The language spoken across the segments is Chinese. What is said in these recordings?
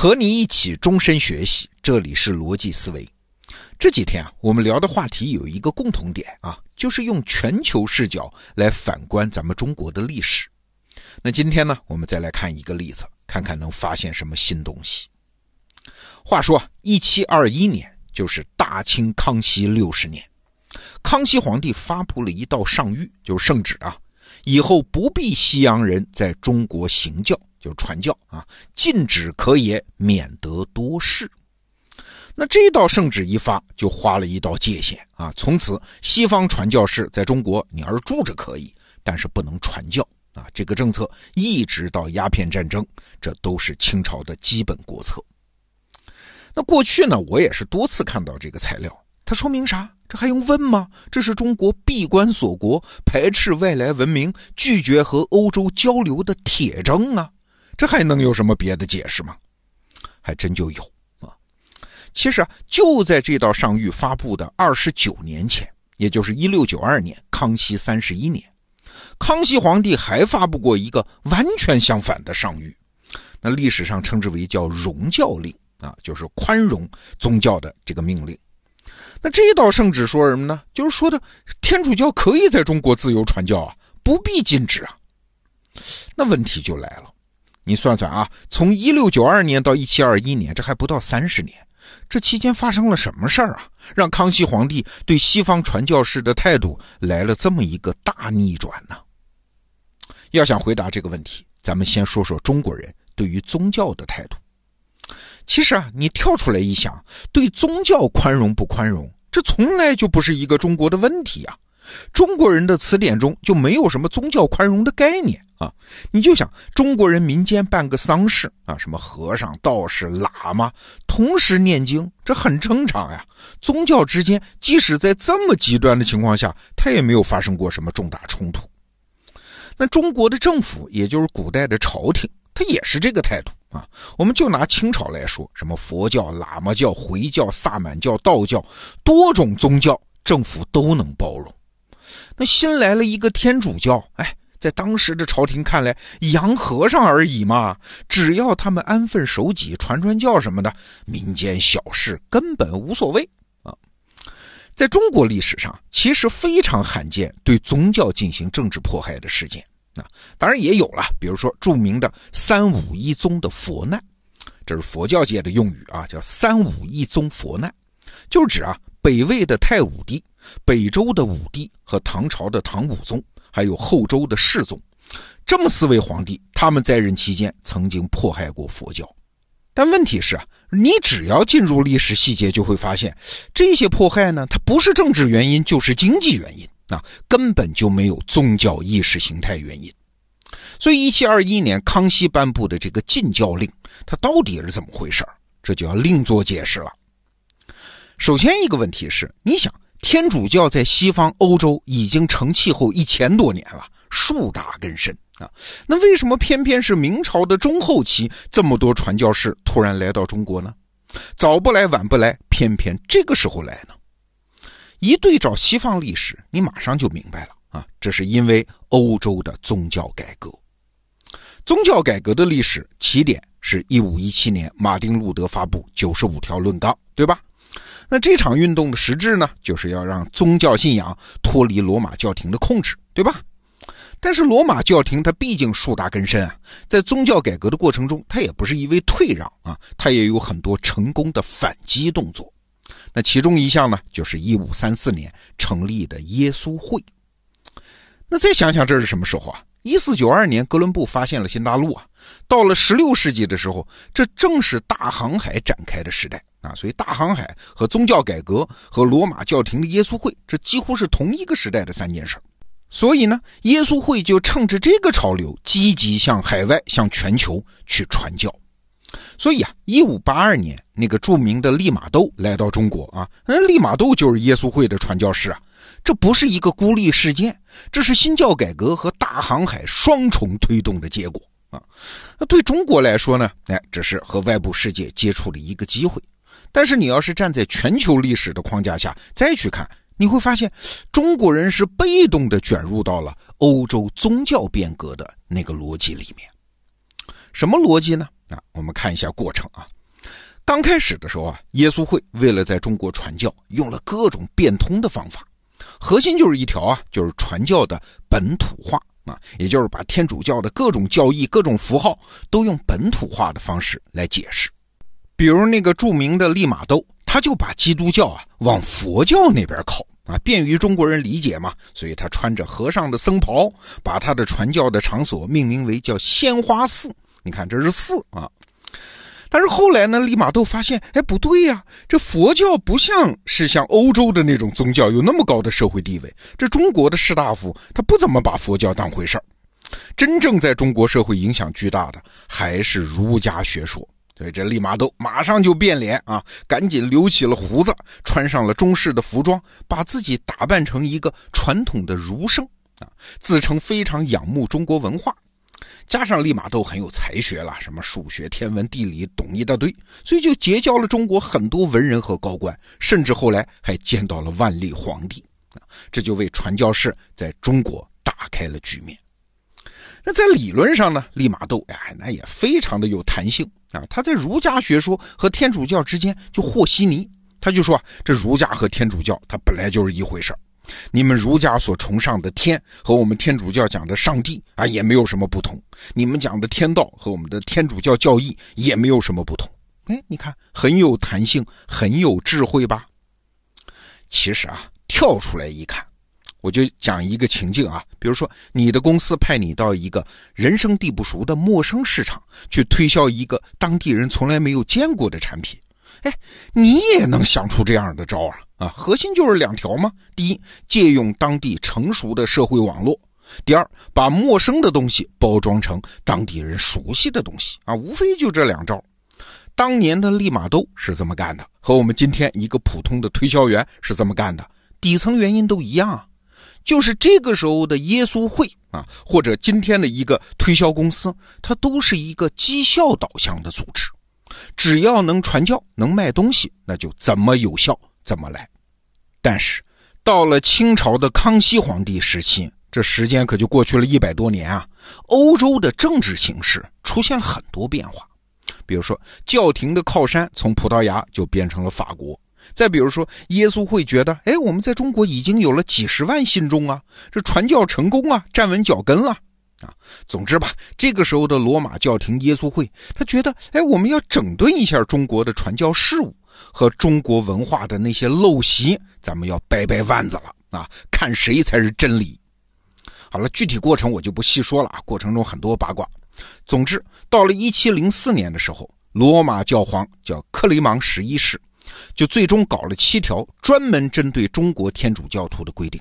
和你一起终身学习，这里是逻辑思维。这几天啊，我们聊的话题有一个共同点啊，就是用全球视角来反观咱们中国的历史。那今天呢，我们再来看一个例子，看看能发现什么新东西。话说，一七二一年就是大清康熙六十年，康熙皇帝发布了一道上谕，就是圣旨啊，以后不必西洋人在中国行教。就是传教啊，禁止可也，免得多事。那这道圣旨一发，就划了一道界限啊。从此，西方传教士在中国，你要是住着可以，但是不能传教啊。这个政策一直到鸦片战争，这都是清朝的基本国策。那过去呢，我也是多次看到这个材料，它说明啥？这还用问吗？这是中国闭关锁国、排斥外来文明、拒绝和欧洲交流的铁证啊。这还能有什么别的解释吗？还真就有啊！其实啊，就在这道上谕发布的二十九年前，也就是一六九二年，康熙三十一年，康熙皇帝还发布过一个完全相反的上谕，那历史上称之为叫“容教令”啊，就是宽容宗教的这个命令。那这道圣旨说什么呢？就是说的天主教可以在中国自由传教啊，不必禁止啊。那问题就来了。你算算啊，从一六九二年到一七二一年，这还不到三十年，这期间发生了什么事儿啊？让康熙皇帝对西方传教士的态度来了这么一个大逆转呢？要想回答这个问题，咱们先说说中国人对于宗教的态度。其实啊，你跳出来一想，对宗教宽容不宽容，这从来就不是一个中国的问题啊。中国人的词典中就没有什么宗教宽容的概念啊！你就想中国人民间办个丧事啊，什么和尚、道士、喇嘛同时念经，这很正常呀。宗教之间即使在这么极端的情况下，它也没有发生过什么重大冲突。那中国的政府，也就是古代的朝廷，它也是这个态度啊。我们就拿清朝来说，什么佛教、喇嘛教、回教、萨满教、道教，多种宗教，政府都能包容。那新来了一个天主教，哎，在当时的朝廷看来，洋和尚而已嘛，只要他们安分守己、传传教什么的，民间小事根本无所谓啊。在中国历史上，其实非常罕见对宗教进行政治迫害的事件啊，当然也有了，比如说著名的三武一宗的佛难，这是佛教界的用语啊，叫三武一宗佛难，就指啊北魏的太武帝。北周的武帝和唐朝的唐武宗，还有后周的世宗，这么四位皇帝，他们在任期间曾经迫害过佛教。但问题是啊，你只要进入历史细节，就会发现这些迫害呢，它不是政治原因，就是经济原因啊，根本就没有宗教意识形态原因。所以，一七二一年康熙颁布的这个禁教令，它到底是怎么回事这就要另做解释了。首先一个问题是，你想。天主教在西方欧洲已经成气候一千多年了，树大根深啊。那为什么偏偏是明朝的中后期，这么多传教士突然来到中国呢？早不来晚不来，偏偏这个时候来呢？一对照西方历史，你马上就明白了啊。这是因为欧洲的宗教改革。宗教改革的历史起点是一五一七年，马丁路德发布九十五条论纲，对吧？那这场运动的实质呢，就是要让宗教信仰脱离罗马教廷的控制，对吧？但是罗马教廷它毕竟树大根深啊，在宗教改革的过程中，它也不是一味退让啊，它也有很多成功的反击动作。那其中一项呢，就是一五三四年成立的耶稣会。那再想想这是什么时候啊？一四九二年哥伦布发现了新大陆啊，到了十六世纪的时候，这正是大航海展开的时代。啊，所以大航海和宗教改革和罗马教廷的耶稣会，这几乎是同一个时代的三件事所以呢，耶稣会就趁着这个潮流，积极向海外、向全球去传教。所以啊，一五八二年那个著名的利玛窦来到中国啊，那利玛窦就是耶稣会的传教士啊。这不是一个孤立事件，这是新教改革和大航海双重推动的结果啊。那对中国来说呢，哎，这是和外部世界接触的一个机会。但是你要是站在全球历史的框架下再去看，你会发现，中国人是被动的卷入到了欧洲宗教变革的那个逻辑里面。什么逻辑呢？啊，我们看一下过程啊。刚开始的时候啊，耶稣会为了在中国传教，用了各种变通的方法，核心就是一条啊，就是传教的本土化啊，也就是把天主教的各种教义、各种符号都用本土化的方式来解释。比如那个著名的利玛窦，他就把基督教啊往佛教那边靠啊，便于中国人理解嘛，所以他穿着和尚的僧袍，把他的传教的场所命名为叫鲜花寺。你看，这是寺啊。但是后来呢，利玛窦发现，哎，不对呀，这佛教不像是像欧洲的那种宗教有那么高的社会地位。这中国的士大夫他不怎么把佛教当回事儿，真正在中国社会影响巨大的还是儒家学说。所以这利玛窦马上就变脸啊，赶紧留起了胡子，穿上了中式的服装，把自己打扮成一个传统的儒生啊，自称非常仰慕中国文化。加上利玛窦很有才学了，什么数学、天文、地理懂一大堆，所以就结交了中国很多文人和高官，甚至后来还见到了万历皇帝，这就为传教士在中国打开了局面。那在理论上呢，利玛窦哎，那也非常的有弹性啊，他在儒家学说和天主教之间就和稀泥，他就说啊，这儒家和天主教它本来就是一回事儿。你们儒家所崇尚的天和我们天主教讲的上帝啊，也没有什么不同。你们讲的天道和我们的天主教教义也没有什么不同。哎，你看很有弹性，很有智慧吧？其实啊，跳出来一看，我就讲一个情境啊，比如说你的公司派你到一个人生地不熟的陌生市场去推销一个当地人从来没有见过的产品。哎，你也能想出这样的招啊？啊，核心就是两条嘛。第一，借用当地成熟的社会网络；第二，把陌生的东西包装成当地人熟悉的东西啊。无非就这两招。当年的利玛窦是这么干的，和我们今天一个普通的推销员是这么干的，底层原因都一样，就是这个时候的耶稣会啊，或者今天的一个推销公司，它都是一个绩效导向的组织。只要能传教、能卖东西，那就怎么有效怎么来。但是到了清朝的康熙皇帝时期，这时间可就过去了一百多年啊。欧洲的政治形势出现了很多变化，比如说教廷的靠山从葡萄牙就变成了法国，再比如说耶稣会觉得，哎，我们在中国已经有了几十万信众啊，这传教成功啊，站稳脚跟了。啊，总之吧，这个时候的罗马教廷耶稣会，他觉得，哎，我们要整顿一下中国的传教事务和中国文化的那些陋习，咱们要掰掰腕子了啊，看谁才是真理。好了，具体过程我就不细说了啊，过程中很多八卦。总之，到了一七零四年的时候，罗马教皇叫克雷芒十一世，就最终搞了七条专门针对中国天主教徒的规定。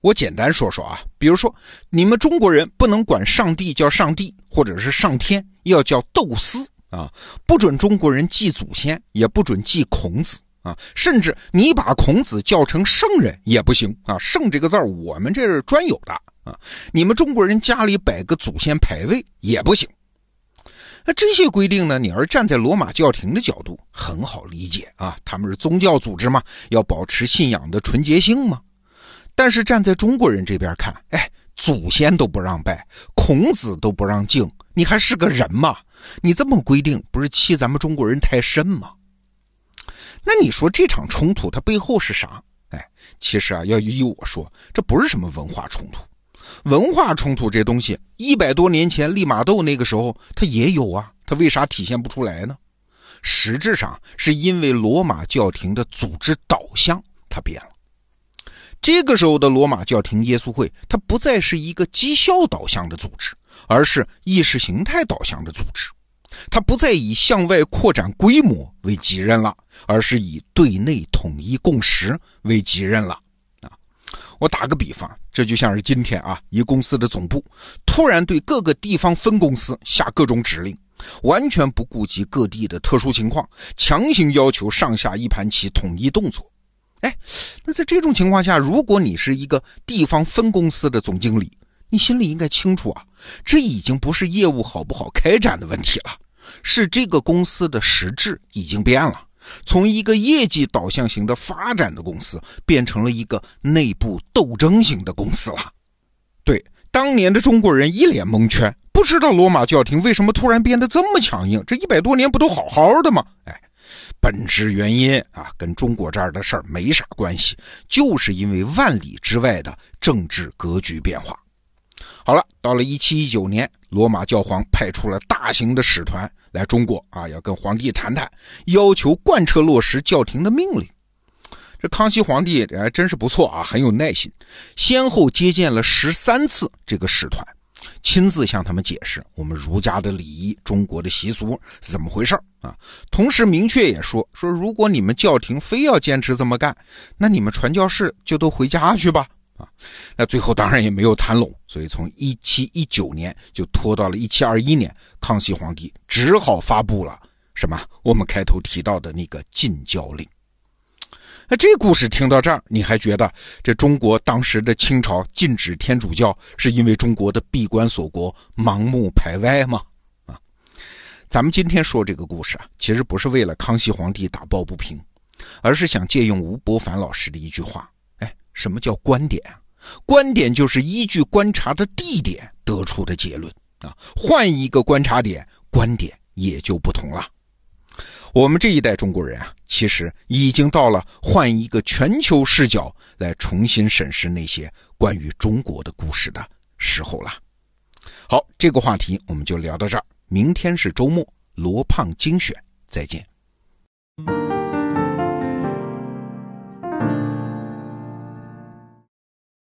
我简单说说啊，比如说，你们中国人不能管上帝叫上帝，或者是上天，要叫斗斯啊，不准中国人祭祖先，也不准祭孔子啊，甚至你把孔子叫成圣人也不行啊，圣这个字儿我们这是专有的啊，你们中国人家里摆个祖先牌位也不行。那这些规定呢，你要是站在罗马教廷的角度，很好理解啊，他们是宗教组织嘛，要保持信仰的纯洁性嘛。但是站在中国人这边看，哎，祖先都不让拜，孔子都不让敬，你还是个人吗？你这么规定，不是欺咱们中国人太甚吗？那你说这场冲突它背后是啥？哎，其实啊，要依我说，这不是什么文化冲突。文化冲突这东西，一百多年前利玛窦那个时候他也有啊，他为啥体现不出来呢？实质上是因为罗马教廷的组织导向它变了。这个时候的罗马教廷耶稣会，它不再是一个绩效导向的组织，而是意识形态导向的组织。它不再以向外扩展规模为己任了，而是以对内统一共识为己任了。我打个比方，这就像是今天啊，一公司的总部突然对各个地方分公司下各种指令，完全不顾及各地的特殊情况，强行要求上下一盘棋统一动作。哎，那在这种情况下，如果你是一个地方分公司的总经理，你心里应该清楚啊，这已经不是业务好不好开展的问题了，是这个公司的实质已经变了，从一个业绩导向型的发展的公司，变成了一个内部斗争型的公司了。对，当年的中国人一脸蒙圈，不知道罗马教廷为什么突然变得这么强硬，这一百多年不都好好的吗？哎，本质原因啊，跟中国这儿的事儿没啥关系，就是因为万里之外的政治格局变化。好了，到了一七一九年，罗马教皇派出了大型的使团来中国啊，要跟皇帝谈谈，要求贯彻落实教廷的命令。这康熙皇帝还，真是不错啊，很有耐心，先后接见了十三次这个使团，亲自向他们解释我们儒家的礼仪、中国的习俗是怎么回事啊。同时明确也说说，如果你们教廷非要坚持这么干，那你们传教士就都回家去吧。啊，那最后当然也没有谈拢，所以从一七一九年就拖到了一七二一年，康熙皇帝只好发布了什么？我们开头提到的那个禁教令。那这故事听到这儿，你还觉得这中国当时的清朝禁止天主教，是因为中国的闭关锁国、盲目排外吗？啊，咱们今天说这个故事啊，其实不是为了康熙皇帝打抱不平，而是想借用吴伯凡老师的一句话。什么叫观点？观点就是依据观察的地点得出的结论啊。换一个观察点，观点也就不同了。我们这一代中国人啊，其实已经到了换一个全球视角来重新审视那些关于中国的故事的时候了。好，这个话题我们就聊到这儿。明天是周末，罗胖精选，再见。